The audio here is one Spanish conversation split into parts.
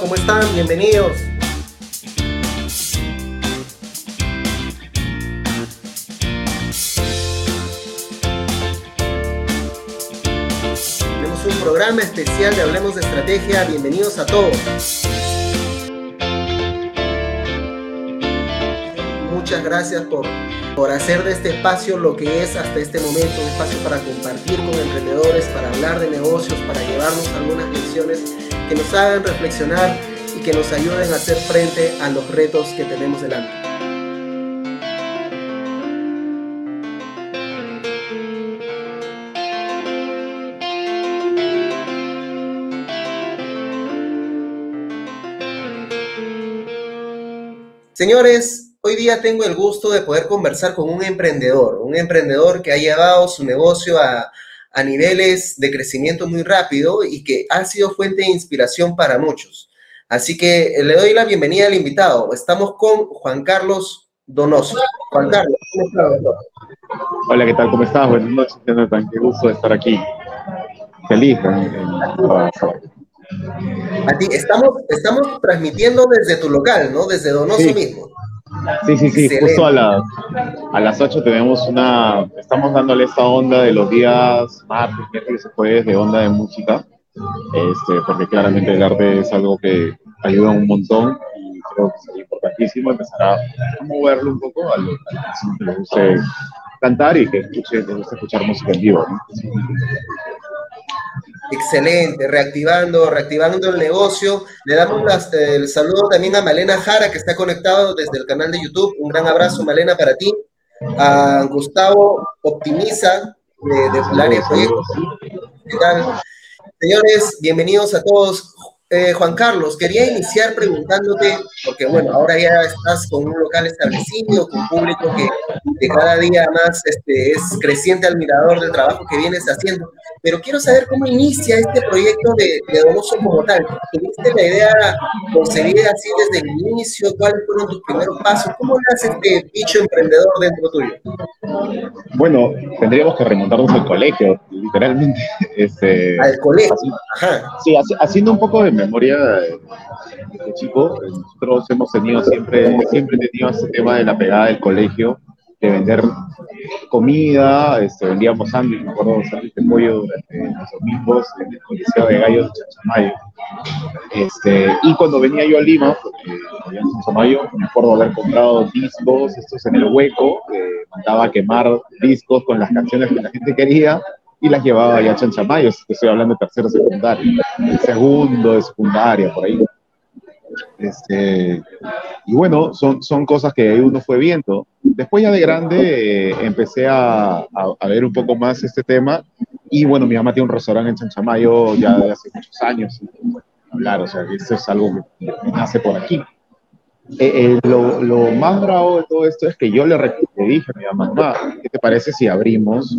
¿cómo están? Bienvenidos. Tenemos un programa especial de Hablemos de Estrategia. Bienvenidos a todos. Muchas gracias por, por hacer de este espacio lo que es hasta este momento, un espacio para compartir con emprendedores, para hablar de negocios, para llevarnos algunas lecciones que nos hagan reflexionar y que nos ayuden a hacer frente a los retos que tenemos delante. Señores, hoy día tengo el gusto de poder conversar con un emprendedor, un emprendedor que ha llevado su negocio a, a niveles de crecimiento muy rápido y que ha sido fuente de inspiración para muchos. Así que le doy la bienvenida al invitado. Estamos con Juan Carlos Donoso. Juan Carlos, ¿cómo estás? Hola, ¿qué tal? ¿Cómo estás? Buenas noches, Jonathan. Qué gusto de estar aquí. Feliz. A ti, estamos, estamos transmitiendo desde tu local, ¿no? Desde Donoso Sí. mismo. Sí, sí, sí. Excelente. Justo a, la- a las 8 tenemos una. Estamos dándole esta onda de los días martes, miércoles y jueves de onda de música. Este, porque claramente el arte es algo que ayuda un montón y creo que es importantísimo empezar a, moverlo un poco a los que les guste cantar y que escuche, les guste escuchar música en vivo. ¿no? Excelente, reactivando, reactivando el negocio. Le damos las- el saludo también a Malena Jara, que está conectado desde el canal de YouTube. Un gran abrazo, Malena, para ti. A Gustavo Optimiza, de, de de Proyectos. ¿Qué tal? Señores, bienvenidos a todos. Eh, Juan Carlos, quería iniciar preguntándote, porque bueno, ahora ya estás con un local establecido, con público que, que cada día más este, es creciente admirador del trabajo que vienes haciendo, pero quiero saber cómo inicia este proyecto de, de Donoso como tal. ¿Tuviste la idea concebida así desde el inicio? ¿Cuáles fueron tus primeros pasos? ¿Cómo nace este bicho emprendedor dentro tuyo? Bueno, tendríamos que remontarnos al colegio, literalmente. Este, Al colegio. así- Ajá. Sí, haci- haciendo un poco de memoria de, chico, eh, nosotros hemos tenido siempre, siempre tenido ese tema de la pegada del colegio, de vender comida, este, vendíamos sándwiches, me acuerdo, sándwiches de pollo durante los domingos en el Coliseo de Gallos de Chachamayo. Este, y cuando venía yo a Lima, en me acuerdo haber comprado discos, estos en el hueco, que mandaba a quemar discos con las canciones que la gente quería, y las llevaba allá a Chanchamayo, estoy hablando de tercero secundario, segundo de secundaria, por ahí. Este, y bueno, son, son cosas que uno fue viendo. Después ya de grande eh, empecé a, a, a ver un poco más este tema y bueno, mi mamá tiene un restaurante en Chanchamayo ya de hace muchos años. Hablar, o sea, esto es algo que nace por aquí. Eh, eh, lo, lo más bravo de todo esto es que yo le, dije a mi mamá, "Ma, ¿qué te parece si abrimos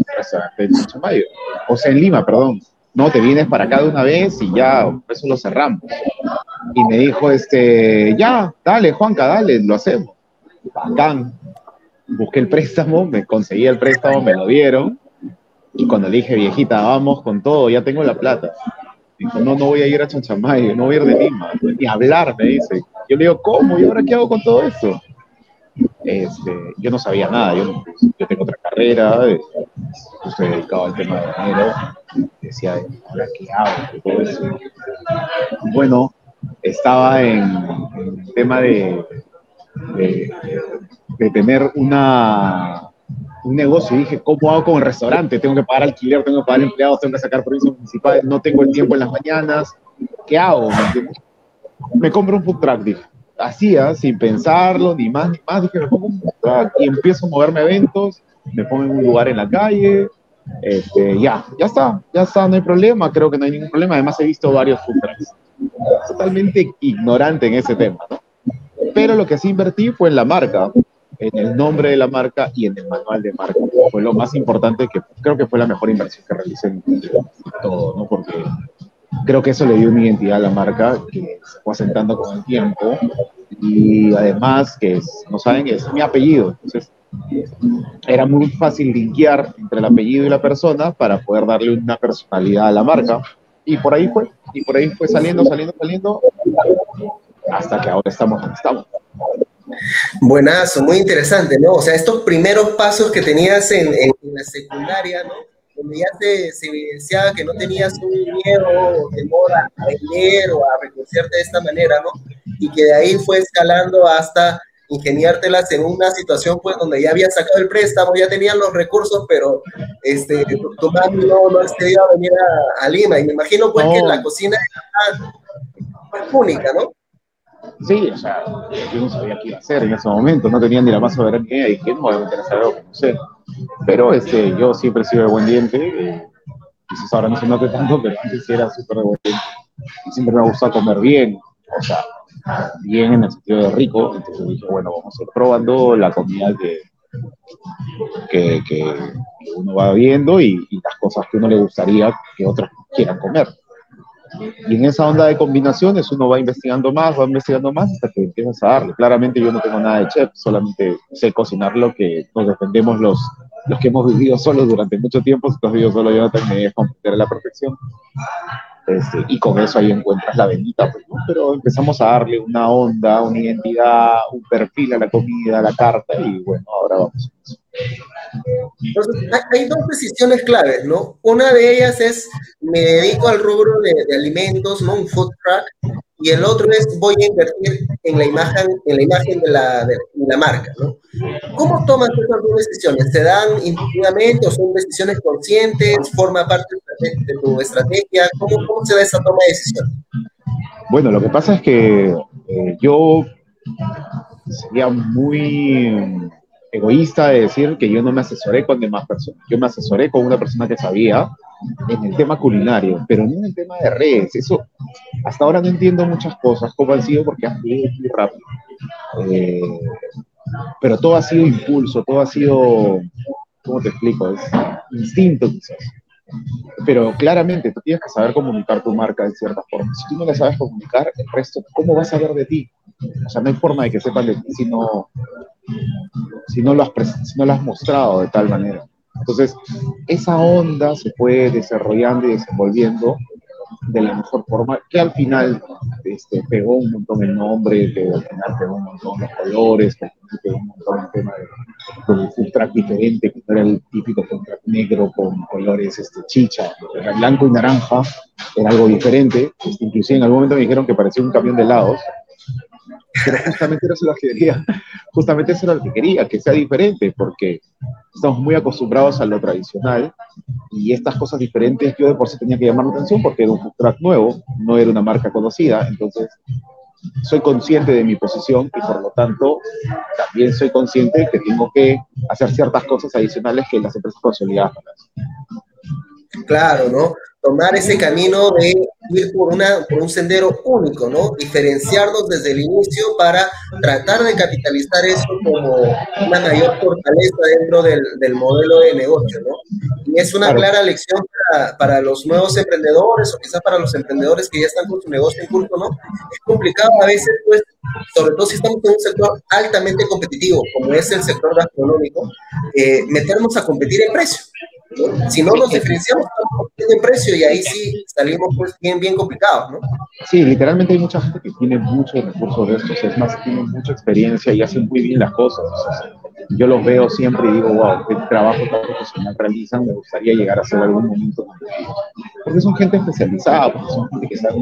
en? O sea, en Lima, perdón. No, te vienes para acá de una vez y ya, eso lo cerramos. Y me dijo, este, ya, dale, Juanca, dale, lo hacemos. Bacán. Busqué el préstamo, me conseguí el préstamo, me lo dieron. Y cuando le dije, viejita, vamos con todo, ya tengo la plata. Dijo, no, no voy a ir a Chanchamayo, no voy a ir de Lima, ni hablar, me dice. Yo le digo, ¿cómo? ¿Y ahora qué hago con todo eso? Este, yo no sabía nada, yo, yo tengo otra carrera, eh, estoy dedicado al tema de dinero, decía, ¿ahora qué hago? Todo eso. Bueno, estaba en, el tema de, de, tener una, un negocio dije, ¿cómo hago con el restaurante? Tengo que pagar alquiler, tengo que pagar empleados, tengo que sacar permisos municipales, no tengo el tiempo en las mañanas, ¿qué hago? ¿Me, compro un food truck, dije. Hacía, sin pensarlo, ni más ni más, dije, me pongo un food truck y empiezo a moverme a eventos, me pongo en un lugar en la calle, este, ya, ya está, ya está, no hay problema, creo que no hay ningún problema, además he visto varios food trucks. Totalmente ignorante en ese tema, ¿no? Pero lo que sí invertí fue en la marca, en el nombre de la marca y en el manual de marca. Fue lo más importante que creo que fue la mejor inversión que realicé en todo, ¿no? Porque creo que eso le dio una identidad a la marca que se fue asentando con el tiempo y además que es, no saben es mi apellido entonces era muy fácil linkear entre el apellido y la persona para poder darle una personalidad a la marca y por ahí fue Y por ahí fue saliendo, saliendo, saliendo, hasta que ahora estamos donde estamos. Buenazo, muy interesante, ¿no? O sea, estos primeros pasos que tenías en, la secundaria, ¿no? Donde ya se, se, evidenciaba que no tenías un miedo o temor a, leer o a reconciliarte de esta manera, ¿no? Y que de ahí fue escalando hasta ingeniártelas en una situación pues donde ya habías sacado el préstamo, ya tenían los recursos, pero este, tu, mami no, no has querido venir a, Lima. Y me imagino pues que la cocina era única, ¿no? Sí, o sea, yo no sabía qué iba a hacer en ese momento, no tenía ni la más soberana idea y que no voy a meter a algo que no sé. Pero este, yo siempre he sido de buen diente, quizás ahora no se note tanto, pero antes era súper de buen diente. Y siempre me ha gustado comer bien, o sea, bien en el sentido de rico. Entonces dije, bueno, vamos a ir probando la comida que, que, que uno va viendo y, y las cosas que uno le gustaría que otros quieran comer. Y en esa onda de combinaciones uno va investigando más, va investigando más hasta que empiezas a darle. Claramente yo no tengo nada de chef, solamente sé cocinar lo que nos defendemos los, los que hemos vivido solos durante mucho tiempo. Si tú has vivido solo, no me comprender a la perfección. Este, y con eso ahí encuentras la venita, pues, ¿no? Pero empezamos a darle una onda, una identidad, un perfil a la comida, a la carta, y bueno, ahora vamos. Entonces, hay dos decisiones claves, ¿no? Una de ellas es, me dedico al rubro de, alimentos, ¿no? Un food truck, y el otro es, voy a invertir en la imagen, en la, imagen de, la, de, la marca, ¿no? ¿Cómo tomas esas dos decisiones? ¿Se dan intuitivamente o son decisiones conscientes? ¿Forma parte de tu estrategia? ¿Cómo, cómo se da esa toma de decisión? Bueno, lo que pasa es que eh, yo sería muy egoísta de decir que yo no me asesoré con demás personas. Yo me asesoré con una persona que sabía en el tema culinario, pero no en el tema de redes. Eso, hasta ahora no entiendo muchas cosas, cómo han sido, porque han sido muy rápido. Eh, pero todo ha sido impulso, todo ha sido, ¿cómo te explico? Es instinto quizás. Pero claramente tú tienes que saber comunicar tu marca de cierta forma. Si tú no la sabes comunicar, el resto, ¿cómo vas a ver de ti? O sea, no hay forma de que sepan de ti si no, si no, lo has, si no lo has mostrado de tal manera. Entonces, esa onda se puede desarrollando y desenvolviendo de la mejor forma, que al final este, pegó un montón el nombre, al final pegó un montón los colores, pegó un montón el tema de, un track diferente, que no era el típico track negro con colores este, chicha, era blanco y naranja, era algo diferente, este, inclusive en algún momento me dijeron que parecía un camión de helados, pero justamente eso es lo que quería, justamente eso era lo que quería, que sea diferente, porque estamos muy acostumbrados a lo tradicional y estas cosas diferentes yo de por sí tenía que llamar la atención porque era un truck nuevo, no era una marca conocida, entonces soy consciente de mi posición y por lo tanto también soy consciente de que tengo que hacer ciertas cosas adicionales que las empresas consolidadas Claro, ¿no? Tomar ese camino de ir por, una, por un sendero único, ¿no? Diferenciarnos desde el inicio para tratar de capitalizar eso como una mayor fortaleza dentro del, del modelo de negocio, ¿no? Y es una clara lección para, para, los nuevos emprendedores o quizás para los emprendedores que ya están con su negocio en curso, ¿no? Es complicado a veces, pues, sobre todo si estamos en un sector altamente competitivo, como es el sector gastronómico, eh, meternos a competir en precio. Si no nos diferenciamos de precio y ahí sí salimos pues bien, bien complicados, ¿no? Sí, literalmente hay mucha gente que tiene muchos recursos de estos, es más, tienen mucha experiencia y hacen muy bien las cosas. yo los veo siempre y digo, wow, qué trabajo tan profesional realizan, me gustaría llegar a hacer algún momento. Porque son gente especializada, porque son gente que sabe.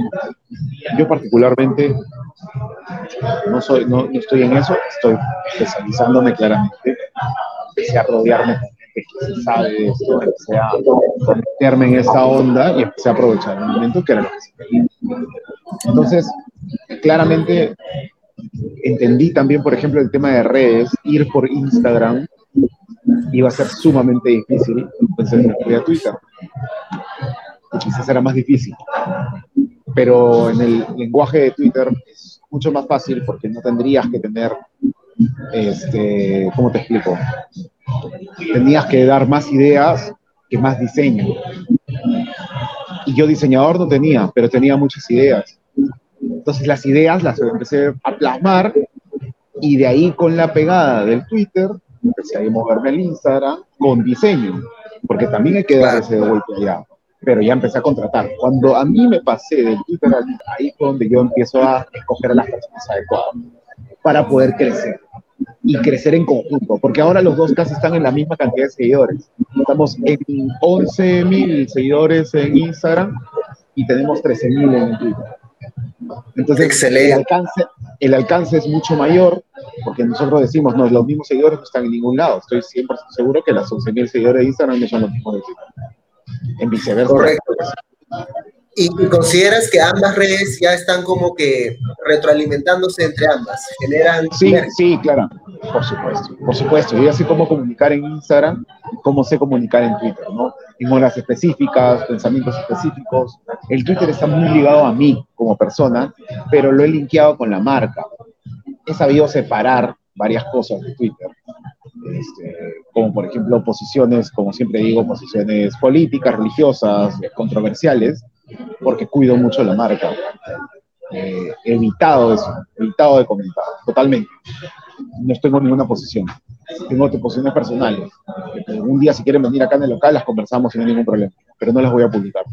Yo particularmente no, soy, no, no estoy en eso, estoy especializándome claramente. Empecé a rodearme que sabe de esto, empecé a meterme en esa onda y empecé a aprovechar el momento que era lo que se. Entonces, claramente entendí también, por ejemplo, el tema de redes, ir por Instagram iba a ser sumamente difícil, entonces me fui a Twitter, que quizás era más difícil. Pero en el lenguaje de Twitter es mucho más fácil porque no tendrías que tener, este, ¿cómo te explico? Tenías que dar más ideas que más diseño. Y yo diseñador no tenía, pero tenía muchas ideas. Entonces las ideas las empecé a plasmar y de ahí con la pegada del Twitter empecé a moverme al Instagram con diseño, porque también hay que dar ese vuelto allá. pero ya empecé a contratar. Cuando a mí me pasé del Twitter ahí fue donde yo empiezo a escoger a las personas adecuadas para poder crecer y crecer en conjunto, porque ahora los dos casi están en la misma cantidad de seguidores. Estamos en 11 mil seguidores en Instagram y tenemos 13 mil en Twitter. Entonces, Excelente. El, alcance, el alcance es mucho mayor, porque nosotros decimos, no, los mismos seguidores no están en ningún lado. Estoy 100% seguro que las 11 mil seguidores de Instagram no son los mismos de Twitter en viceversa. Correcto. ¿Y, consideras que ambas redes ya están como que retroalimentándose entre ambas? ¿Generan sí, sí, claro, por supuesto, por supuesto. Yo ya sé cómo comunicar en Instagram cómo sé comunicar en Twitter, ¿no? En horas específicas, pensamientos específicos. El Twitter está muy ligado a mí como persona, pero lo he linkeado con la marca. He sabido separar varias cosas de Twitter este, como por ejemplo posiciones, como siempre digo, posiciones políticas, religiosas, controversiales, porque cuido mucho la marca. Eh, evitado eso, evitado de comentar, totalmente. No tengo ninguna posición. Tengo posiciones personales. Un día si quieren venir acá en el local las conversamos sin ningún problema, pero no las voy a publicar.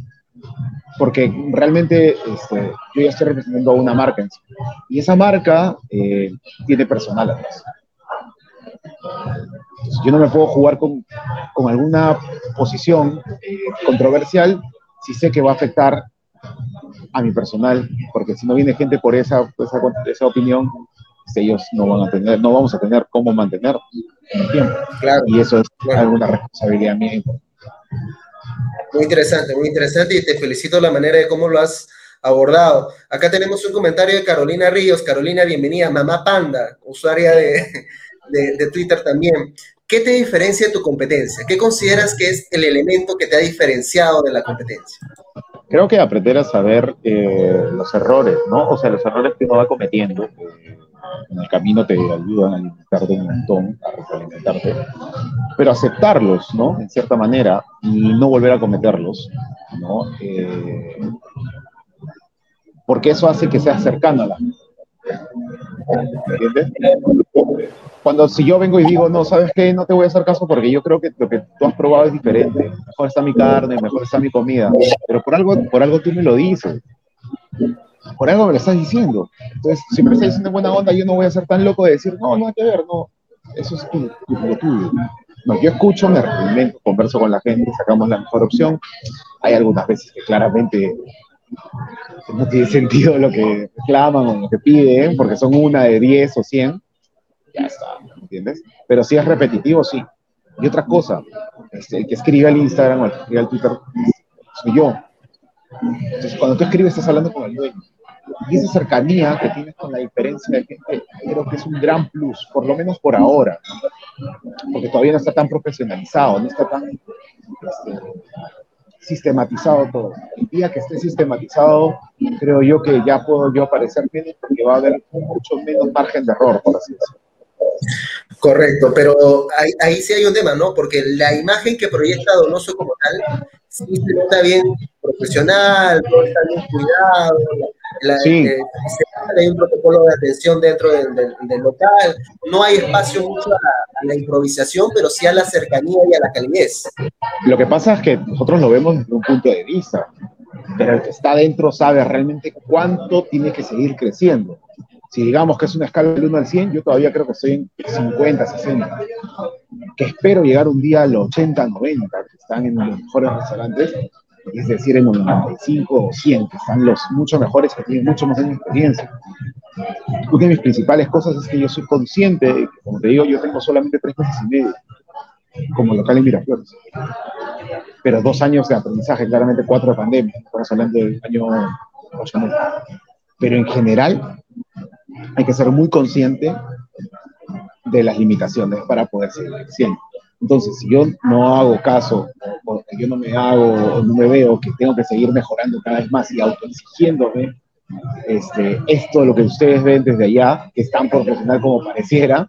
Porque realmente este, yo ya estoy representando a una marca en sí. Y esa marca eh, tiene personal atrás yo no me puedo jugar con, con alguna posición eh, controversial si sé que va a afectar a mi personal, porque si no viene gente por esa, esa, esa opinión, pues ellos no van a tener, no vamos a tener cómo mantener en el tiempo. Claro, y eso es alguna responsabilidad mía. Muy interesante, muy interesante y te felicito la manera de cómo lo has abordado. Acá tenemos un comentario de Carolina Ríos. Carolina, bienvenida. Mamá Panda, usuaria de, de, Twitter también. ¿Qué te diferencia de tu competencia? ¿Qué consideras que es el elemento que te ha diferenciado de la competencia? Creo que aprender a saber eh, los errores, ¿no? O sea, los errores que uno va cometiendo eh, en el camino te ayudan a alimentarte un montón, a retroalimentarte, pero aceptarlos, ¿no? En cierta manera, y no volver a cometerlos, ¿no? Eh, porque eso hace que seas cercano a la. ¿Entiendes? Cuando si yo vengo y digo, no, ¿sabes qué? No te voy a hacer caso porque yo creo que lo que tú has probado es diferente. Mejor está mi carne, mejor está mi comida. Pero por algo, por algo tú me lo dices. Por algo me lo estás diciendo. Entonces, si me estás diciendo buena onda, yo no voy a ser tan loco de decir, no, no hay que ver, no. Eso es tu, lo tuyo. No, yo escucho, me argumento, converso con la gente, sacamos la mejor opción. Hay algunas veces que claramente no tiene sentido lo que reclaman o lo que piden, porque son una de 10 o 100, ya está, ¿entiendes? Pero si es repetitivo, sí. Y otra cosa, este, el que escribe al Instagram o el que escribe al Twitter soy yo. Entonces, cuando tú escribes, estás hablando con el dueño. Y esa cercanía que tienes con la diferencia de gente, creo que es un gran plus, por lo menos por ahora, porque todavía no está tan profesionalizado, no está tan este, sistematizado todo. El día que esté sistematizado, creo yo que ya puedo yo aparecer bien porque va a haber mucho menos margen de error, por así decirlo. Correcto, pero ahí, sí hay un tema, ¿no? Porque la imagen que proyecta Donoso como tal, sí se bien profesional, todo está bien cuidado, sí. Eh, hay un protocolo de atención dentro del, local, no hay espacio mucho a, la improvisación, pero sí a la cercanía y a la calidez. Lo que pasa es que nosotros lo vemos desde un punto de vista, pero el que está dentro sabe realmente cuánto tiene que seguir creciendo si digamos que es una escala del 1 al 100, yo todavía creo que estoy en 50, 60. Que espero llegar un día al 80, 90, que están en los mejores restaurantes, es decir, en los 95 o 100, que están los mucho mejores, que tienen mucho más años de experiencia. Una de mis principales cosas es que yo soy consciente, como te digo, yo tengo solamente tres meses y medio como local en Miraflores. Pero dos años de aprendizaje, claramente cuatro de pandemia, estamos hablando del año 8 Pero en general, hay que ser muy consciente de las limitaciones para poder seguir creciendo. Entonces, si yo no hago caso, o yo no me hago, o no me veo que tengo que seguir mejorando cada vez más y autoexigiéndome, este, esto, lo que ustedes ven desde allá, que es tan profesional como pareciera,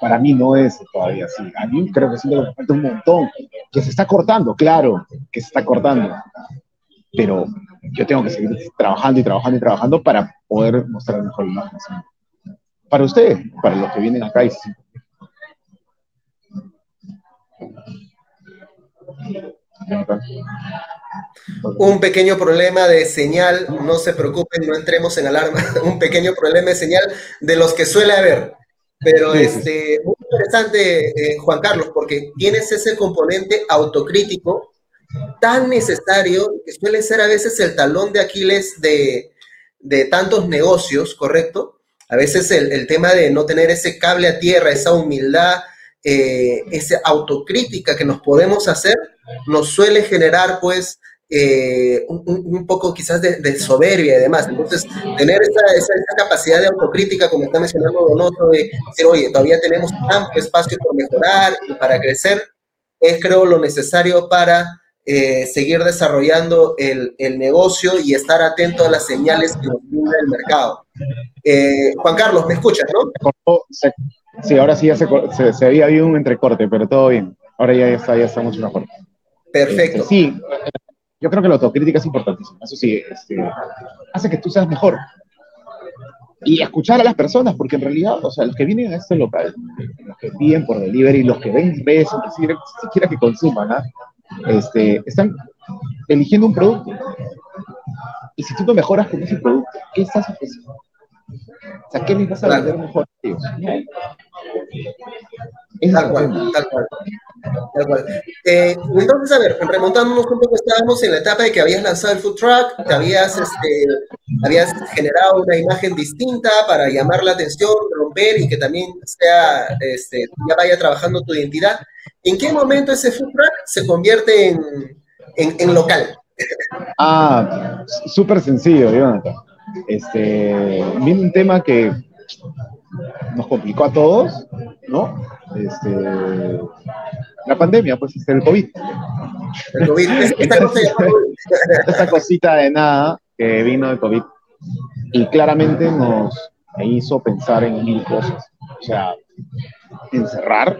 para mí no es todavía así. A mí creo que sí me falta un montón, que se está cortando, claro, que se está cortando, pero yo tengo que seguir trabajando y trabajando y trabajando para poder mostrar mejor imagen. Para ustedes, para los que vienen acá y Un pequeño problema de señal, no se preocupen, no entremos en alarma, un pequeño problema de señal de los que suele haber. Pero este, muy interesante, eh, Juan Carlos, porque tienes ese componente autocrítico tan necesario que suele ser a veces el talón de Aquiles de, de tantos negocios, ¿correcto? A veces el, tema de no tener ese cable a tierra, esa humildad, eh, esa autocrítica que nos podemos hacer, nos suele generar pues eh, un, poco quizás de, soberbia y demás. Entonces, tener esa, capacidad de autocrítica, como está mencionando Donoso, de decir, oye, todavía tenemos amplio espacio por mejorar y para crecer, es creo lo necesario para eh, seguir desarrollando el, el, negocio y estar atento a las señales que nos brinda el mercado. Eh, Juan Carlos, ¿me escuchas, no? Sí, ahora sí ya se, se, había habido un entrecorte, pero todo bien. Ahora ya, está, ya está mucho mejor. Perfecto. Este, sí, yo creo que la autocrítica es importantísima. Eso sí, este, hace que tú seas mejor. Y escuchar a las personas, porque en realidad, o sea, los que vienen a este local, los que piden por delivery, los que ven redes, siquiera, siquiera que consuman, ¿ah? este, están eligiendo un producto. Y si tú no mejoras con ese producto, ¿qué estás ofreciendo? O sea, ¿qué me vas a vender mejor que ellos? Tal cual, tal cual. Eh, entonces, a ver, remontándonos un poco, estábamos en la etapa de que habías lanzado el food truck, te habías, este, habías generado una imagen distinta para llamar la atención, romper y que también sea, este, ya vaya trabajando tu identidad. ¿En qué momento ese food truck se convierte en, en, en local? Ah, súper sencillo, Jonathan. Este, viene un tema que nos complicó a todos, ¿no? Este, la pandemia, pues, es el COVID. El COVID, esta, cosita de nada que vino de COVID y claramente nos hizo pensar en mil cosas. O sea, encerrar,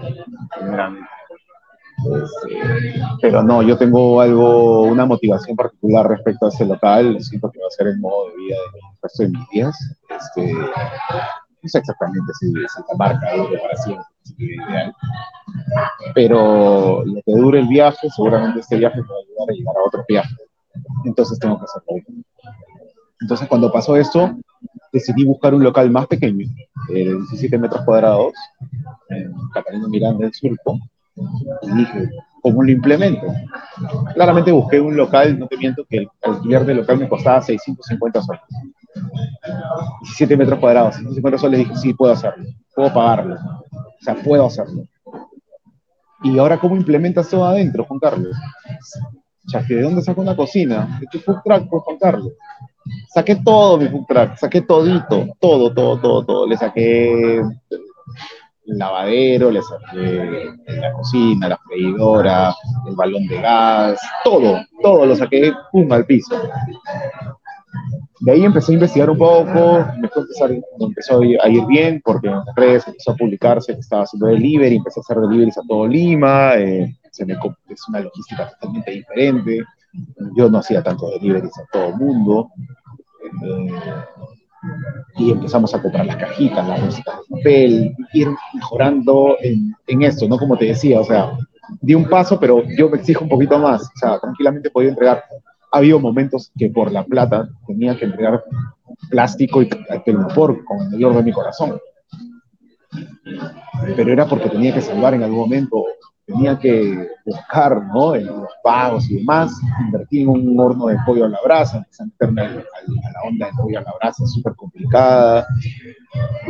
este, pero no, yo tengo algo, una motivación particular respecto a ese local, siento que va a ser el modo de vida de resto de mis días. Este, sé exactamente si la marca dure para siempre, ideal. Pero lo que dure el viaje, seguramente este viaje me va a ayudar a llegar a otro viaje. Entonces tengo que hacerlo. Entonces cuando pasó esto, decidí buscar un local más pequeño, de 17 metros cuadrados, en Catalina Miranda, en Surco, y dije, ¿cómo lo implemento? Claramente busqué un local, no te miento, que el alquiler del local me costaba 650 soles. 17 metros cuadrados, 150 soles, dije, sí, puedo hacerlo, puedo pagarlo, o sea, puedo hacerlo. Y ahora, ¿cómo implementas todo adentro, Juan Carlos? O sea, ¿de dónde saco una cocina? De tu food truck, pues, Juan Carlos. Saqué todo mi food truck, saqué todito, todo, todo, todo, todo. Le saqué el lavadero, le saqué la cocina, la freidora, el balón de gas, todo, todo lo saqué, pum, al piso. De ahí empecé a investigar un poco, me empezó a ir bien porque en redes empezó a publicarse que estaba haciendo delivery, empecé a hacer deliveries a todo Lima, eh, se me, es una logística totalmente diferente, yo no hacía tanto deliveries a todo el mundo, eh, y empezamos a comprar las cajitas, las bolsitas de papel, ir mejorando en, en esto, ¿no? Como te decía, o sea, di un paso, pero yo me exijo un poquito más, o sea, tranquilamente podía entregar ha habido momentos que por la plata tenía que entregar plástico y telopor con el mayor de mi corazón. Pero era porque tenía que salvar en algún momento, tenía que buscar ¿no? en los pagos y demás, invertir en un horno de pollo a la brasa, a la onda de pollo a la brasa, súper complicada,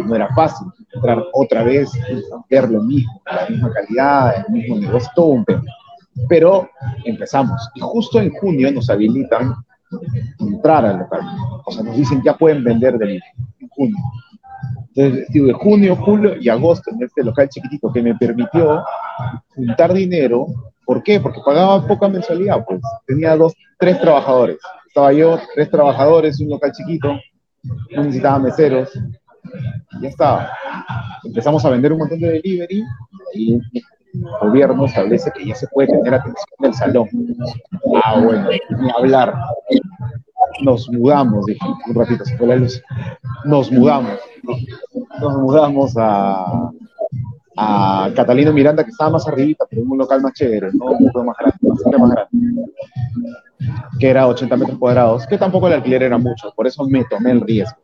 no era fácil entrar otra vez ver lo mismo, la misma calidad, el mismo negocio, todo un tema pero empezamos. Y justo en junio nos habilitan entrar al local. O sea, nos dicen ya pueden vender de en junio. Entonces, digo, de junio, julio y agosto en este local chiquitito que me permitió juntar dinero. ¿Por qué? Porque pagaba poca mensualidad, pues tenía dos, tres trabajadores. Estaba yo, tres trabajadores, un local chiquito, no necesitaba meseros, y ya estaba. Empezamos a vender un montón de delivery y gobierno establece que ya se puede tener atención en el salón. Ah, bueno, ni hablar. Nos mudamos, dije, un ratito se fue la luz. Nos mudamos. Nos mudamos a, a Catalino Miranda, que estaba más arribita, pero en un local más chévere, ¿no? Un poco más grande, bastante más grande, que era 80 metros cuadrados, que tampoco el alquiler era mucho, por eso me tomé el riesgo.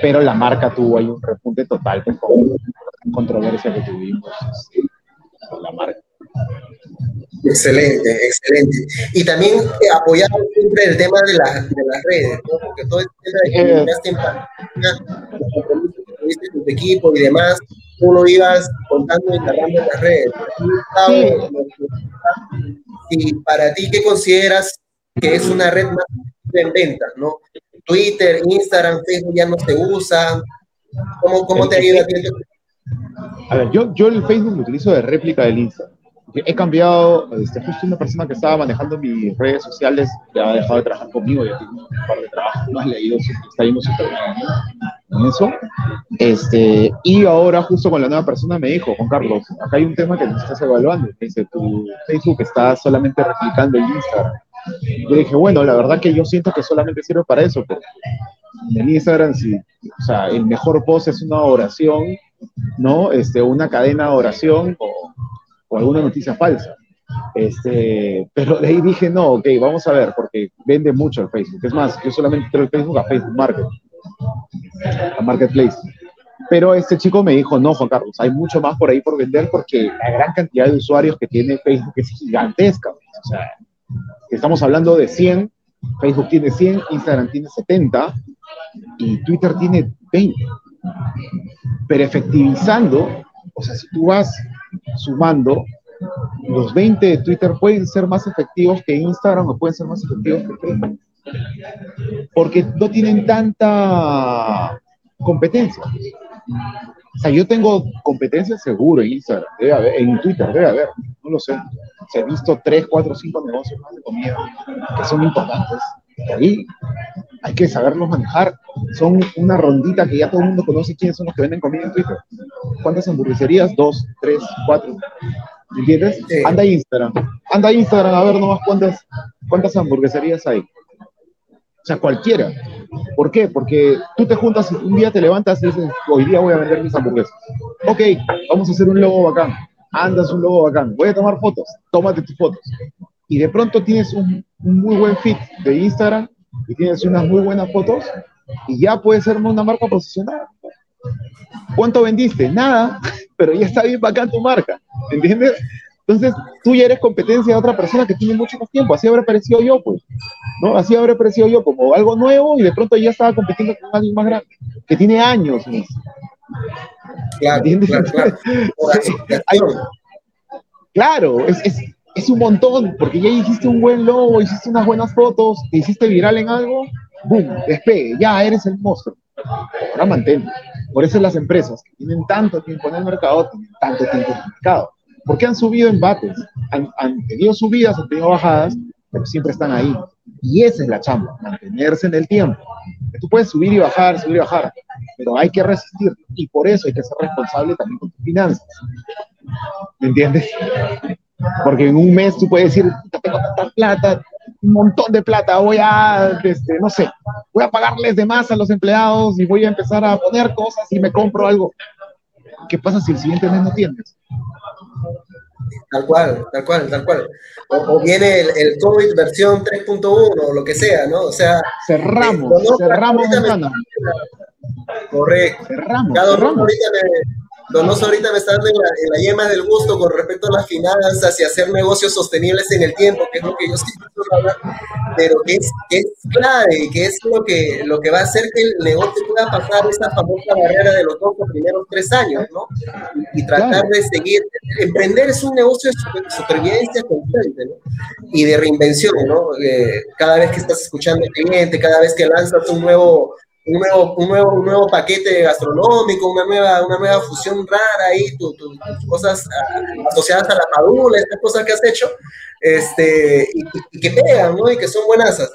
Pero la marca tuvo ahí un repunte total, con controversia que tuvimos este, la. Excelente, excelente. Y también apoyamos siempre el tema de, la, de las redes, ¿no? Porque todo el tema de que ya en pandemia, tu equipo y demás, tú lo ibas contando y narrando en las redes. Y para ti, ¿qué consideras que es una red más en venta, no? Twitter, Instagram, Facebook ya no se usan. ¿Cómo, cómo te ayuda a ti? A ver, yo, yo el Facebook lo utilizo de réplica del Instagram he cambiado, este, justo una persona que estaba manejando mis redes sociales ya ha dejado de trabajar conmigo, ya tiene un par de trabajos más leídos, está yendo súper bien en eso. Este, y ahora justo con la nueva persona me dijo, Juan Carlos, acá hay un tema que nos estás evaluando, dice, tu Facebook está solamente replicando el Instagram. Yo dije, bueno, la verdad que yo siento que solamente sirve para eso, pero en Instagram sí, o sea, el mejor post es una oración, ¿no? Este, una cadena de oración o alguna noticia falsa. Este, pero de ahí dije, no, ok, vamos a ver, porque vende mucho el Facebook. Es más, yo solamente quiero el Facebook a Facebook Market, a Marketplace. Pero este chico me dijo, no, Juan Carlos, hay mucho más por ahí por vender porque la gran cantidad de usuarios que tiene Facebook es gigantesca. O sea, estamos hablando de 100, Facebook tiene 100, Instagram tiene 70 y Twitter tiene 20. Pero efectivizando, o sea, si tú vas sumando, los 20 de Twitter pueden ser más efectivos que Instagram o pueden ser más efectivos que Facebook. Porque no tienen tanta competencia. O sea, yo tengo competencia seguro en Instagram, debe haber, en Twitter debe haber, no lo sé. Se he visto 3, 4, 5 negocios de comida que son importantes. Ahí hay que saberlos manejar. Son una rondita que ya todo el mundo conoce quiénes son los que venden comida en Twitter. ¿Cuántas hamburgueserías? Dos, tres, cuatro. ¿Entiendes? Anda a Instagram. Anda a Instagram a ver nomás cuántas, cuántas hamburgueserías hay. O sea, cualquiera. ¿Por qué? Porque tú te juntas, un día te levantas y dices, hoy día voy a vender mis hamburguesas. Ok, vamos a hacer un logo bacán. Andas un logo bacán. Voy a tomar fotos. Tómate tus fotos. Y de pronto tienes un, un muy buen fit de Instagram y tienes unas muy buenas fotos y ya puedes ser una marca posicionada. ¿Cuánto vendiste? Nada, pero ya está bien bacán tu marca, ¿entiendes? Entonces, tú ya eres competencia de otra persona que tiene mucho más tiempo. Así habrá parecido yo, pues. ¿no? Así habrá parecido yo como algo nuevo y de pronto ya estaba compitiendo con alguien más grande, que tiene años. Claro, claro, claro. claro, es, es, es un montón, porque ya hiciste un buen logo, hiciste unas buenas fotos, te hiciste viral en algo, boom, despegue, ya eres el monstruo. Ahora mantén. Por eso las empresas que tienen tanto tiempo en el mercado, tienen tanto tiempo en el mercado. Porque han subido embates, han, han tenido subidas, han tenido bajadas, pero siempre están ahí. Y esa es la chamba, mantenerse en el tiempo. Tú puedes subir y bajar, subir y bajar, pero hay que resistir. Y por eso hay que ser responsable también con tus finanzas. ¿Me entiendes? Porque en un mes tú puedes decir, tengo tanta plata, un montón de plata, voy a, este, no sé, voy a pagarles de más a los empleados y voy a empezar a poner cosas y me compro algo. ¿Qué pasa si el siguiente mes no tienes? Tal cual, tal cual, tal cual. O, viene el, COVID versión 3.1 o lo que sea, ¿no? O sea... Cerramos, cerramos Correcto. Cerramos, Cada cerramos. ahorita me, Donoso ahorita me está dando en la, yema del gusto con respecto a las finanzas y hacer negocios sostenibles en el tiempo, que es lo que yo siempre quiero hablar, pero que es, que es clave, que es lo que, lo que va a hacer que el negocio pueda pasar esa famosa barrera de los dos o primeros tres años, ¿no? Y, tratar de seguir. Emprender es un negocio de supervivencia constante, ¿no? Y de reinvención, ¿no? Eh, cada vez que estás escuchando al cliente, cada vez que lanzas un nuevo un nuevo, un nuevo, un nuevo paquete gastronómico, una nueva, una nueva fusión rara ahí, tus cosas uh, asociadas a la padula, estas cosas que has hecho, este, y, que pegan, ¿no? Y que son buenas.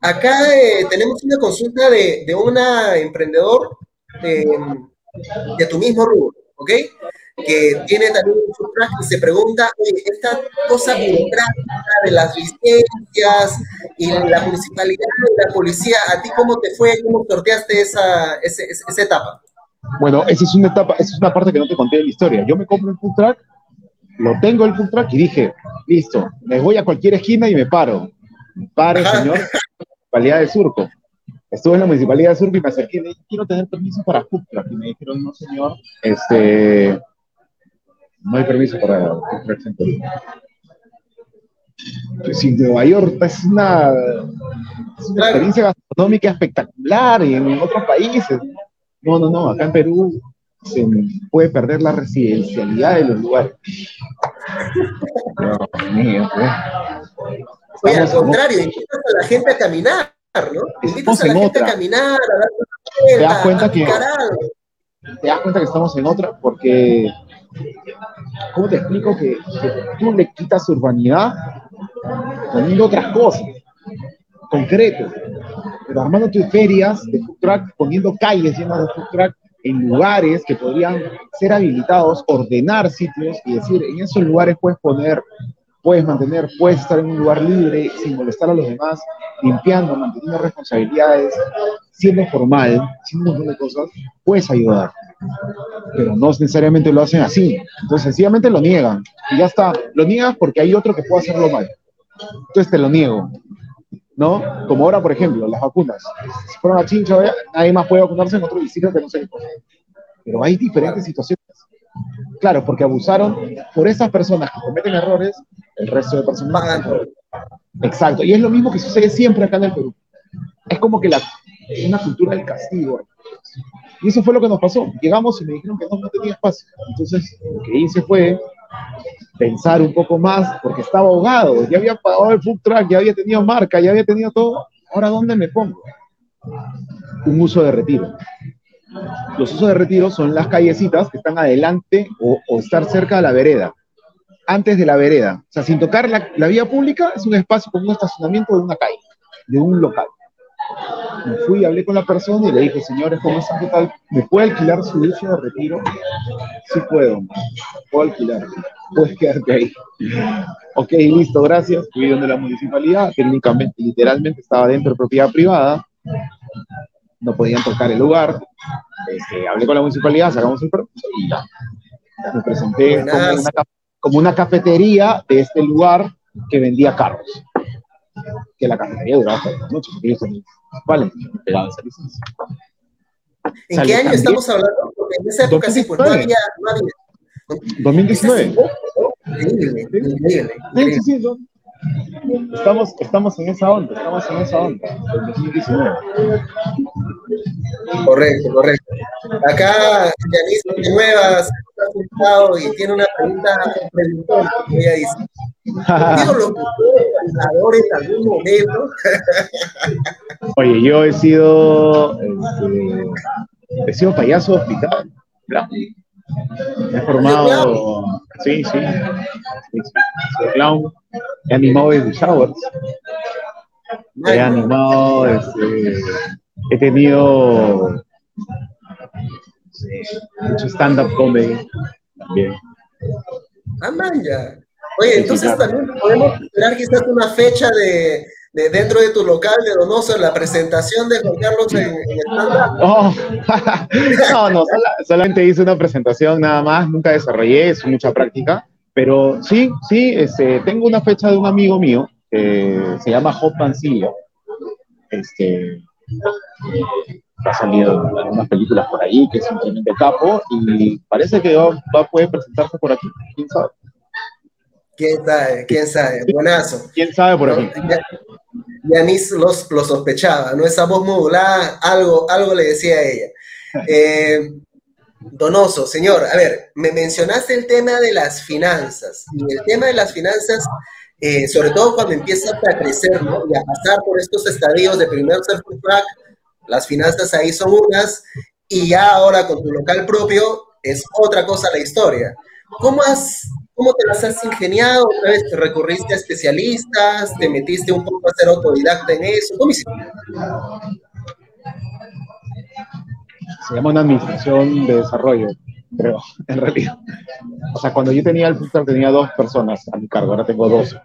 Acá eh, tenemos una consulta de, de una emprendedor de, de tu mismo rubro, ¿ok? que tiene también un truck y se pregunta, oye, esta cosa burocrática de las licencias y la municipalidad y la policía, ¿a ti cómo te fue? ¿Cómo sorteaste esa, esa, esa etapa? Bueno, esa es una etapa, esa es una parte que no te conté de la historia. Yo me compro el food truck, lo tengo el food truck y dije, listo, me voy a cualquier esquina y me paro. Pare, señor, municipalidad de Surco. Estuve en la municipalidad de Surco y me acerqué y dije, quiero tener permiso para truck. Y me dijeron, no, señor, este, no hay permiso para Perú. Pues si Nueva York es una, es una experiencia gastronómica espectacular y en otros países. No, no, no, acá en Perú se puede perder la residencialidad de los lugares. Dios mío, pues. Oye, al contrario, invitas a la gente a caminar, ¿no? Invitas a la gente a caminar, a dar una ¿Te das cuenta que te das cuenta que estamos en otra? Porque, ¿cómo te explico que, que tú le quitas urbanidad poniendo otras cosas, concreto, pero armando tus ferias de food truck, poniendo calles llenas de food truck en lugares que podrían ser habilitados, ordenar sitios y decir, en esos lugares puedes poner, puedes mantener, puedes estar en un lugar libre sin molestar a los demás, limpiando, manteniendo responsabilidades, siendo formal, haciendo un montón de cosas, puedes ayudar. Pero no necesariamente lo hacen así. Entonces, sencillamente lo niegan. Y ya está. Lo niegas porque hay otro que puede hacerlo mal. Entonces te lo niego. ¿No? Como ahora, por ejemplo, las vacunas. Si fueron a Chincha, nadie más puede vacunarse en otro distrito que no qué cosa. Pero hay diferentes situaciones. Claro, porque abusaron por esas personas que cometen errores, el resto de personas. Exacto. Y es lo mismo que sucede siempre acá en el Perú. Es como que la, una cultura del castigo. Y eso fue lo que nos pasó. Llegamos y me dijeron que no, no tenía espacio. Entonces, lo que hice fue pensar un poco más, porque estaba ahogado, ya había pagado el food truck, ya había tenido marca, ya había tenido todo. Ahora, ¿dónde me pongo? Un uso de retiro. Los usos de retiro son las callecitas que están adelante o, o estar cerca de la vereda, antes de la vereda. O sea, sin tocar la, la vía pública, es un espacio como un estacionamiento de una calle, de un local. Me fui, hablé con la persona y le dije, señores, ¿cómo están? ¿Qué tal? ¿Me puede alquilar su uso de retiro? Sí puedo, puedo alquilar. Puedes quedarte ahí. Ok, listo, gracias. Fui donde la municipalidad, técnicamente, literalmente estaba dentro de propiedad privada. No podían tocar el lugar. Este, hablé con la municipalidad, sacamos el permiso y ya. Me presenté como una, como una cafetería de este lugar que vendía carros que la cafetería duraba hasta la noche, porque ellos también, vale. ¿En Salió qué año también, estamos hablando? Porque en esa época sí, pues no había, no había. 2019. Increíble, increíble. Sí, sí, sí. Estamos, estamos en esa onda, estamos en esa onda, en 2019. Correcto, correcto. Acá Yanis Nuevas está sentado y tiene una pregunta preguntón. Ella dice: ¿Digo los pensadores en algún momento? Oye, yo he sido, este, he sido payaso de hospital. Claro. He formado, sí, sí, sí, soy clown, he animado baby showers, he animado, este, he tenido mucho stand-up comedy también. Ah, man, ya. Oye, entonces también podemos esperar quizás una fecha de, de, dentro de tu local de Donoso la presentación de Juan Carlos en, en. Oh. no, no, sola, solamente hice una presentación nada más, nunca desarrollé, es mucha práctica, pero sí, sí, este, tengo una fecha de un amigo mío que se llama Hot Pancillo. Este, ha salido en algunas películas por ahí, que es un tremendo capo, y parece que va, va a poder presentarse por aquí, quién sabe. ¿Quién sabe? ¿Quién sabe? Buenazo. ¿Quién sabe por aquí? Yanis los, lo sospechaba, ¿no? Esa voz modulada, algo, algo le decía a ella. Eh, Donoso, señor, a ver, me mencionaste el tema de las finanzas. Y el tema de las finanzas, eh, sobre todo cuando empiezas a crecer, ¿no? Y a pasar por estos estadios de primero ser full track, las finanzas ahí son unas, y ya ahora con tu local propio es otra cosa la historia. ¿Cómo, has, ¿Cómo te las has ingeniado? ¿Otra vez te recurriste a especialistas? ¿Te metiste un poco a ser autodidacta en eso? ¿Cómo hiciste? Se llama una administración de desarrollo, pero en realidad. O sea, cuando yo tenía el Futsal tenía dos personas a mi cargo, ahora tengo dos.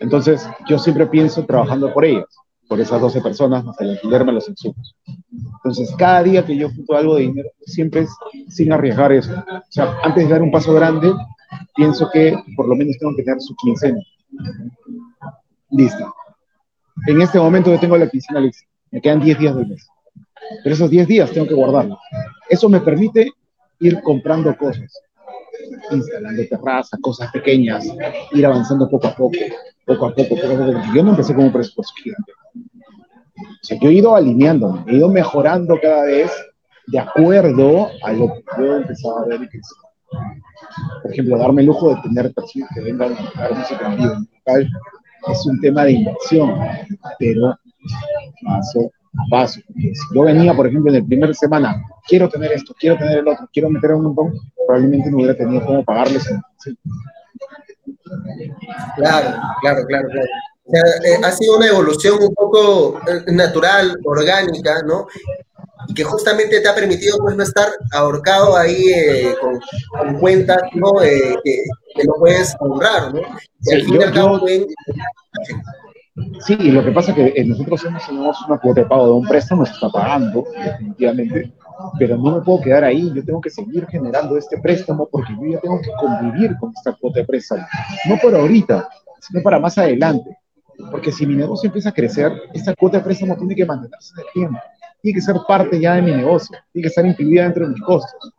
Entonces, yo siempre pienso trabajando por ellas, por esas 12 personas, más el alquilerme los insumos. Entonces, cada día que yo junto algo de dinero, siempre es sin arriesgar eso. O sea, antes de dar un paso grande, pienso que por lo menos tengo que tener su quincena. Listo. En este momento yo tengo la quincena lista. Me quedan 10 días de mes. Pero esos 10 días tengo que guardarlos. Eso me permite ir comprando cosas, instalando terraza, cosas pequeñas, ir avanzando poco a poco, poco a poco. Yo no empecé como presupuesto gigante. O sea, yo he ido alineándome, he ido mejorando cada vez de acuerdo a lo que yo empezaba a ver. Por ejemplo, darme el lujo de tener personas que vengan a dar música en vivo es un tema de inversión, pero paso a paso. Si yo venía, por ejemplo, en el primer semana, quiero tener esto, quiero tener el otro, quiero meter un montón, probablemente no hubiera tenido cómo pagarles. Claro, claro, claro, claro. Eh, ha sido una evolución un poco eh, natural, orgánica, ¿no? Y que justamente te ha permitido pues, no estar ahorcado ahí eh, con, cuentas ¿no? que, no puedes honrar, ¿no? Y al fin y al cabo, Sí, y lo que pasa es que nosotros hemos una cuota de pago de un préstamo, se está pagando, definitivamente, pero no me puedo quedar ahí, yo tengo que seguir generando este préstamo porque yo ya tengo que convivir con esta cuota de préstamo. No por ahorita, sino para más adelante. Porque si mi negocio empieza a crecer, esta cuota de préstamo tiene que mantenerse en el tiempo. Tiene que ser parte ya de mi negocio. Tiene que estar incluida dentro de mis costos.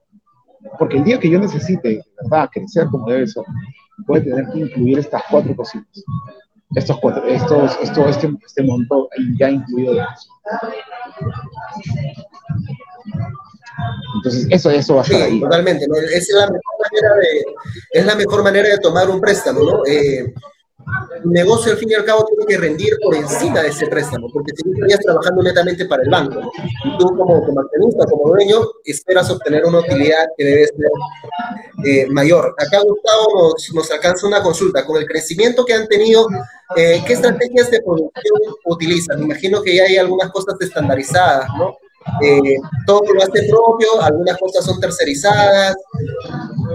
Porque el día que yo necesite, de verdad, crecer como debe ser, voy a tener que incluir estas cuatro cositas. Estos cuatro, estos, esto, este, este monto ya incluido de eso. Entonces, eso, eso va a estar ahí. Totalmente, es, la mejor manera de, es la mejor manera de tomar un préstamo, ¿no? Eh, un negocio al fin y al cabo tiene que rendir por encima de ese préstamo, porque si tú estarías trabajando netamente para el banco, y tú como, como como dueño, esperas obtener una utilidad que debe ser eh, mayor. Acá Gustavo nos, nos, alcanza una consulta. Con el crecimiento que han tenido, eh, ¿qué estrategias de producción utilizan? Me imagino que ya hay algunas cosas estandarizadas, ¿no? Eh, todo lo hace propio, algunas cosas son tercerizadas,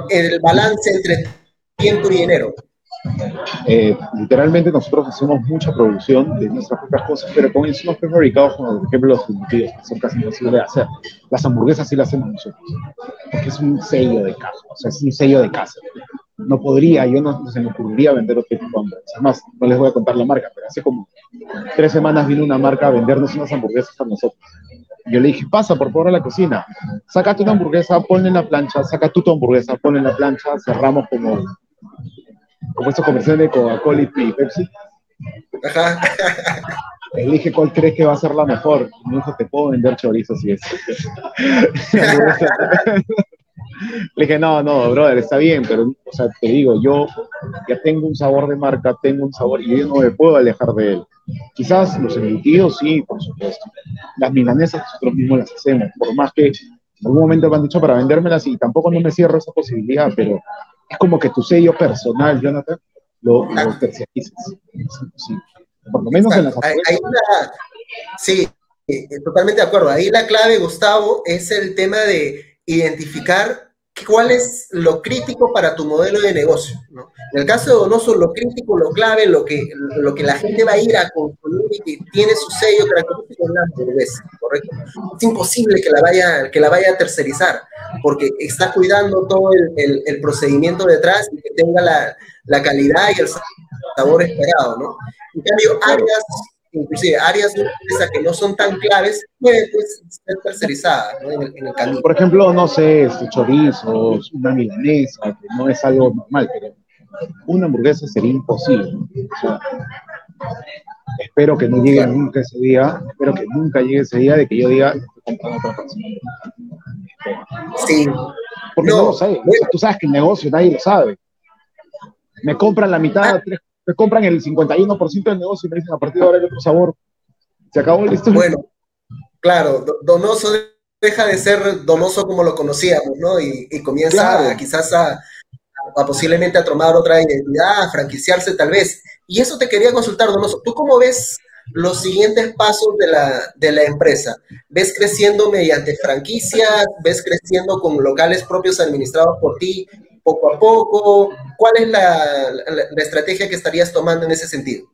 el balance entre tiempo y dinero. Eh, literalmente nosotros hacemos mucha producción de nuestras propias cosas, pero con insumos prefabricados, como por ejemplo los embutidos, que son casi imposibles de hacer. Las hamburguesas sí las hacemos nosotros, porque es un sello de casa, o sea, es un sello de casa. No podría, yo no, se me ocurriría vender otro tipo de hamburguesas. Además, no les voy a contar la marca, pero hace como tres semanas vino una marca a vendernos unas hamburguesas a nosotros. Yo le dije, pasa por favor a la cocina, sácate una hamburguesa, ponle en la plancha, saca tu hamburguesa, ponle en la plancha, cerramos como como estos comerciales de Coca-Cola y Pepsi. Ajá. Le dije, ¿cuál crees que va a ser la mejor? Y me dijo, te puedo vender chorizo si es. Le dije, no, no, brother, está bien, pero, o sea, te digo, yo ya tengo un sabor de marca, tengo un sabor y yo no me puedo alejar de él. Quizás los embutidos, sí, por supuesto. Las milanesas nosotros mismos las hacemos, por más que en algún momento me han dicho para vendérmelas y tampoco no me cierro esa posibilidad, pero es como que tu sello personal, Jonathan, lo, lo terciarizas. Sí. Por lo menos en las Sí, eh, totalmente de acuerdo. Ahí la clave, Gustavo, es el tema de identificar cuál es lo crítico para tu modelo de negocio. ¿no? En el caso de Donoso, lo crítico, lo clave, lo que, lo que la gente va a ir a consumir y que tiene su sello característico es la hamburguesa, ¿correcto? Es imposible que la vaya, que la vaya a tercerizar, porque está cuidando todo el, el, procedimiento detrás y que tenga la, la, calidad y el sabor esperado, ¿no? En cambio, áreas inclusive áreas de empresa que no son tan claves pueden pues, ser tercerizadas ¿no? en, el, camino. Por ejemplo, no sé, este, chorizos, una milanesa, que no es algo normal, pero una hamburguesa sería imposible. espero que no llegue nunca ese día, espero que nunca llegue ese día de que yo diga, estoy comprando otra persona. Sí. Porque no, lo sé, tú sabes que el negocio nadie lo sabe. Me compran la mitad, ah. tres me compran el 51% del negocio y me dicen a partir de ahora hay otro sabor. Se acabó la historia. Bueno, claro, Donoso deja de ser Donoso como lo conocíamos, ¿no? Y, comienza quizás a, posiblemente a tomar otra identidad, a franquiciarse tal vez. Y eso te quería consultar, Donoso. ¿Tú cómo ves los siguientes pasos de la, de la empresa? ¿Ves creciendo mediante franquicias? ¿Ves creciendo con locales propios administrados por ti? Poco a poco? ¿Cuál es la, estrategia que estarías tomando en ese sentido?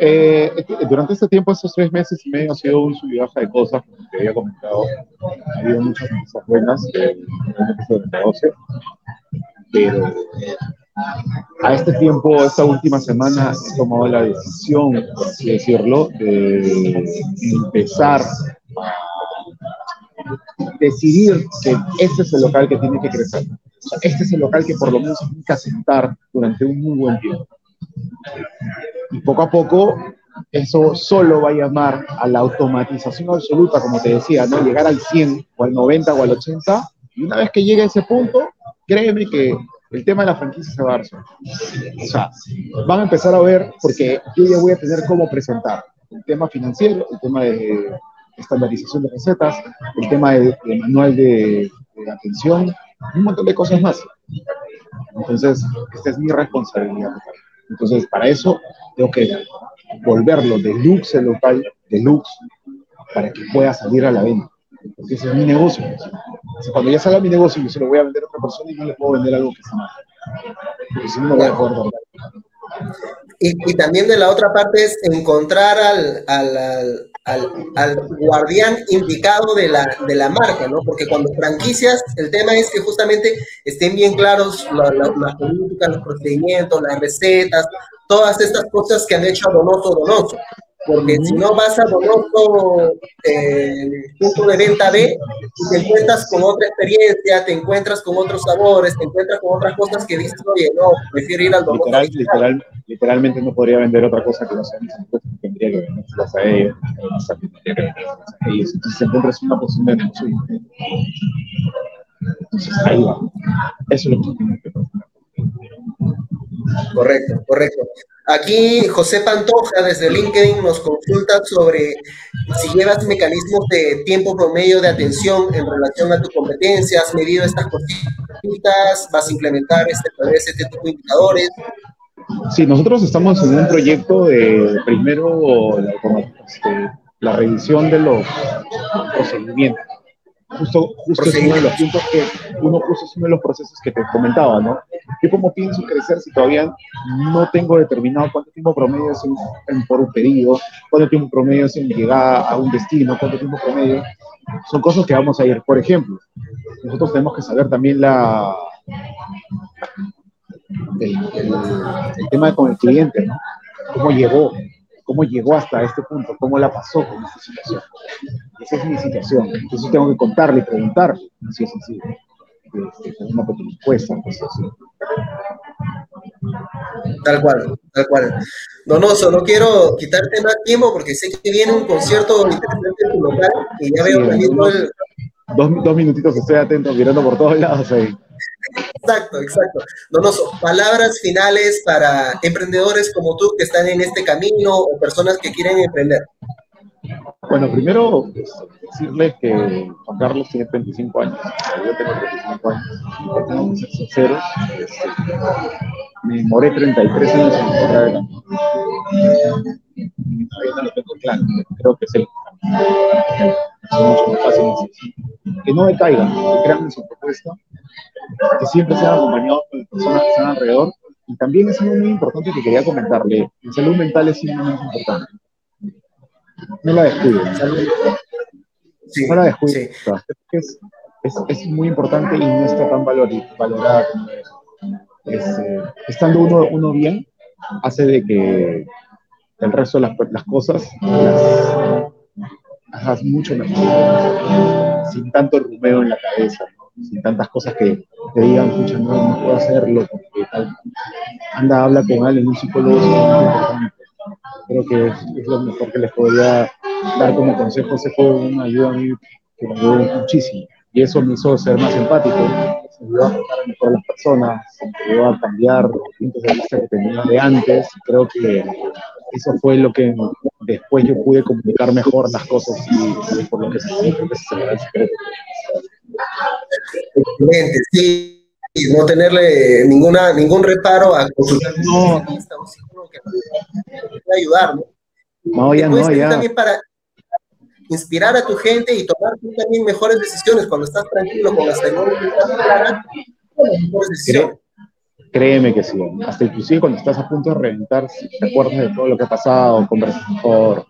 Eh, durante este tiempo, estos tres meses y medio, ha sido un sub de cosas, como te había comentado. Ha habido muchas cosas buenas en el negocio, pero a este tiempo, esta última semana, he tomado la decisión, por así decirlo, de empezar a decidir que este es el local que tiene que crecer. Este es el local que por lo menos tiene que asentar durante un muy buen tiempo. Y poco a poco eso solo va a llamar a la automatización absoluta, como te decía, ¿no? Llegar al 100 o al 90 o al 80, y una vez que llegue a ese punto, créeme que el tema de la franquicia se va a dar O sea, van a empezar a ver, porque yo ya voy a tener cómo presentar el tema financiero, el tema de estandarización de recetas, el tema del de manual de, de atención, un montón de cosas más. Entonces, esta es mi responsabilidad. Entonces, para eso tengo que volverlo de luxe local, de luxe, para que pueda salir a la venta. Porque ese es mi negocio. cuando ya salga mi negocio, yo se lo voy a vender a otra persona y no le puedo vender algo que se mal. Porque si no, no voy a poder vender. Y, y, también de la otra parte es encontrar al, al, al, al, guardián indicado de la, de la marca, ¿no? Porque cuando franquicias, el tema es que justamente estén bien claros las políticas, los procedimientos, las recetas, todas estas cosas que han hecho a Donoso Donoso porque si no vas a Donoso eh, punto de venta B y te encuentras con otra experiencia, te encuentras con otros sabores, te encuentras con otras cosas que dices, oye, no, prefiero ir al Donoso. Literal, literalmente no podría vender otra cosa que no sea tendría que vendérselas a ellos, tendría que vendérselas a ellos, entonces se encuentra una posición de negocio Entonces ahí va, eso es lo que tenemos que Correcto, correcto. Aquí José Pantoja desde LinkedIn nos consulta sobre si llevas mecanismos de tiempo promedio de atención en relación a tu competencia, has medido estas cositas, vas a implementar este, este tipo de indicadores. Sí, nosotros estamos en un proyecto de primero la, este, la revisión de los procedimientos justo, justo es uno de los puntos que uno es uno de los procesos que te comentaba, ¿no? Yo como pienso crecer si todavía no tengo determinado cuánto tiempo promedio es en, por un pedido, cuánto tiempo promedio es en llegar a un destino, cuánto tiempo promedio, son cosas que vamos a ir. Por ejemplo, nosotros tenemos que saber también la el tema con el cliente, ¿no? Cómo llegó, cómo llegó hasta este punto, cómo la pasó con esta situación. Esa es mi situación. Entonces tengo que contarle y preguntarle, si es así. Este, una pequeña encuesta, pues así. Tal cual, tal cual. Donoso, no quiero quitarte más tiempo porque sé que viene un concierto interesante en tu local y ya veo todo el... Dos, dos minutitos estoy atento, mirando por todos lados ahí. Exacto, exacto. Donoso, palabras finales para emprendedores como tú que están en este camino o personas que quieren emprender. Bueno, primero pues, decirles que Juan Carlos tiene 25 años, yo tengo 35 años, tengo que ser sincero, este, me demoré 33 años en encontrar el amor. Todavía no lo tengo claro, creo que es el es mucho más fácil que no decaigan, que crean en su propuesta, que siempre sean acompañados por personas que están alrededor. Y también es algo muy importante que quería comentarle, la salud mental es sumamente importante. No la descuiden. no la descuiden. Es, es, es, muy importante y no está tan valorada como este, estando uno, uno bien, hace de que el resto de las, las cosas las, hagas mucho mejor, sin tanto rumeo en la cabeza, sin tantas cosas que te digan, escucha, no, no puedo hacerlo, porque tal. anda, habla con alguien, un psicólogo. Creo que es, lo mejor que les podría dar como consejo. Ese fue una ayuda a mí que me ayudó muchísimo. Y eso me hizo ser más empático, me ayudó a tratar mejor a las personas, me ayudó a cambiar los puntos de vista que tenía de antes. Creo que eso fue lo que después yo pude comunicar mejor las cosas y, por lo que se que. Excelente, sí. Y no tenerle ninguna, ningún reparo a consultar no. un psicólogo que pueda ayudar, ¿no? No, ya no, ya. También para inspirar a tu gente y tomar también mejores decisiones cuando estás tranquilo con la salud clara, mejores decisiones Créeme que sí. Hasta inclusive cuando estás a punto de reventar, te acuerdas de todo lo que ha pasado, conversas mejor,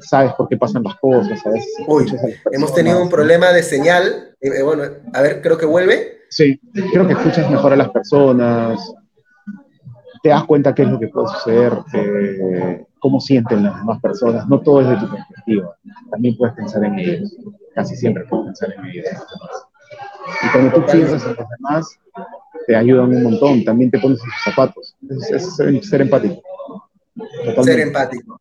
sabes por qué pasan las cosas, a veces Uy, hemos tenido un problema de señal. Eh, eh, bueno, a ver, creo que vuelve. Sí, creo que escuchas mejor a las personas, te das cuenta qué es lo que puede suceder, eh, cómo sienten las demás personas. No todo es de tu perspectiva, también puedes pensar en ellos. Casi siempre puedes pensar en ellos. Y cuando tú piensas en los demás, te ayudan un montón, también te pones en sus zapatos. Es, ser, empático. Ser empático.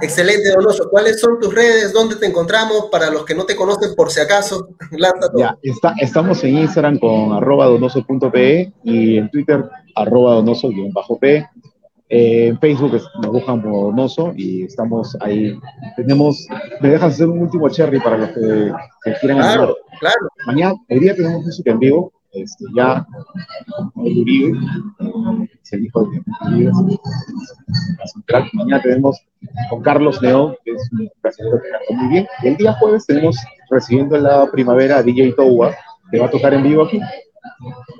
Excelente, Donoso. ¿Cuáles son tus redes? ¿Dónde te encontramos? Para los que no te conocen, por si acaso, Ya, está, estamos en Instagram con arroba donoso.pe y en Twitter arroba donoso-p. Eh, en Facebook nos buscan por Donoso y estamos ahí. Tenemos, me dejas hacer un último cherry para los que, quieran. Claro, claro. Mañana, hoy día tenemos música en vivo este, ya el Uribe, el hijo de Uribe, Mañana tenemos con Carlos León, que es un brasileño que canta muy bien. Y el día jueves tenemos recibiendo la primavera a DJ Towa, que va a tocar en vivo aquí.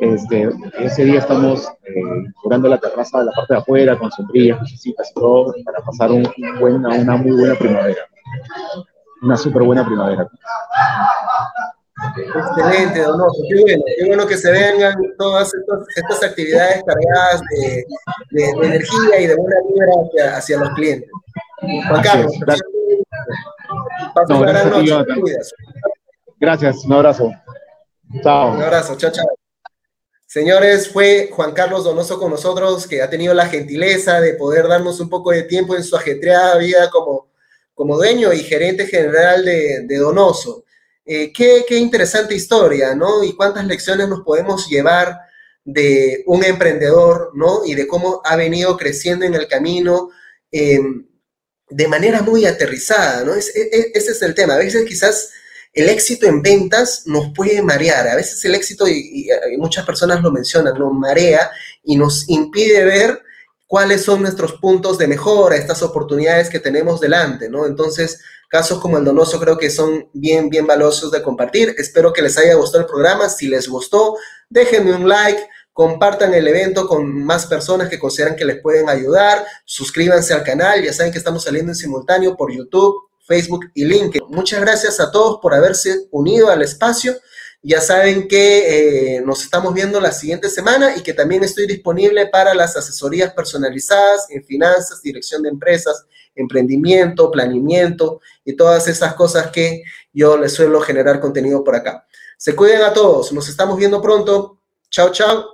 Este, ese día estamos eh, la terraza de la parte de afuera con sombrillas, lucecitas y todo, para pasar un, una muy buena primavera. Una súper buena primavera. Excelente, Donoso. Qué bueno, qué bueno que se vengan todas estas, actividades cargadas de, energía y de buena vibra hacia, los clientes. Juan Carlos, gracias. No, gracias, gracias, un abrazo. Chao. Un abrazo, chao, chao. Señores, fue Juan Carlos Donoso con nosotros, que ha tenido la gentileza de poder darnos un poco de tiempo en su ajetreada vida como, como dueño y gerente general de, Donoso. Eh, qué, interesante historia, ¿no? Y cuántas lecciones nos podemos llevar de un emprendedor, ¿no? Y de cómo ha venido creciendo en el camino em, de manera muy aterrizada, ¿no? E, e, ese es el tema. A veces quizás el éxito en ventas nos puede marear. A veces el éxito, y, y muchas personas lo mencionan, nos marea y nos impide ver cuáles son nuestros puntos de mejora, estas oportunidades que tenemos delante, ¿no? Entonces, Casos como el Donoso creo que son bien, bien valiosos de compartir. Espero que les haya gustado el programa. Si les gustó, déjenme un like, compartan el evento con más personas que consideran que les pueden ayudar. Suscríbanse al canal. Ya saben que estamos saliendo en simultáneo por YouTube, Facebook y LinkedIn. Muchas gracias a todos por haberse unido al espacio. Ya saben que eh, nos estamos viendo la siguiente semana y que también estoy disponible para las asesorías personalizadas en finanzas, dirección de empresas, emprendimiento, planeamiento y todas esas cosas que yo les suelo generar contenido por acá. Se cuiden a todos, nos estamos viendo pronto. Chao, chao.